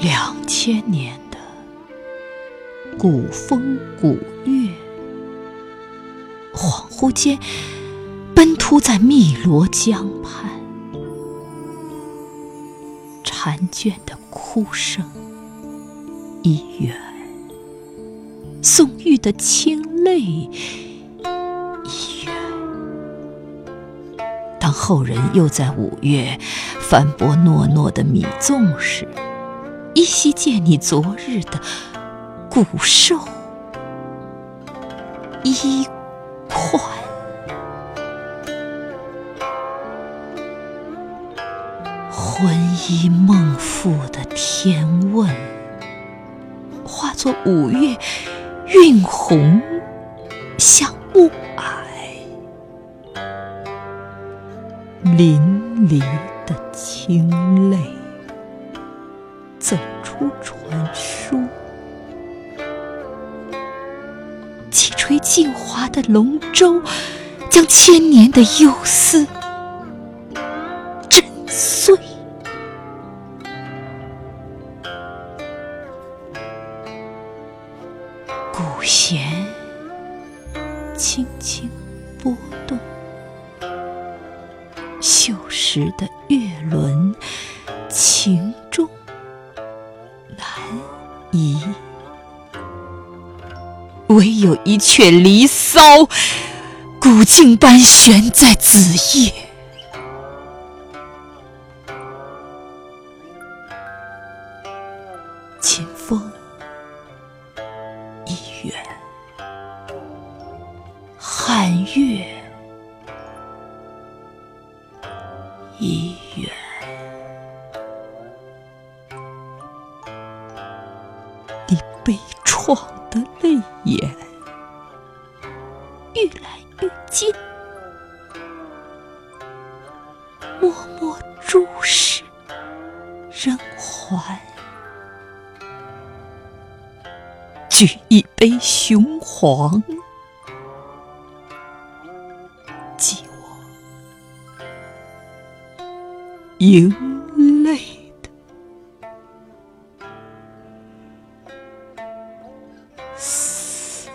两千年的古风古月，恍惚间奔突在汨罗江畔，婵娟的哭声已远，宋玉的清泪后人又在五月翻拨诺诺的米粽时，依稀见你昨日的骨瘦衣宽，魂依梦复的天问，化作五月晕红像暮霭，淋漓的清泪。走出传说，击锤镜华的龙舟，将千年的忧思震碎。古弦轻轻拨动，锈蚀的月轮，情重。难移，唯有一阙《离骚》，古镜般悬在子夜。秦风已远，汉月一远。你悲怆的泪眼愈来愈近，默默注视，仍还。举一杯雄黄酒，you late. S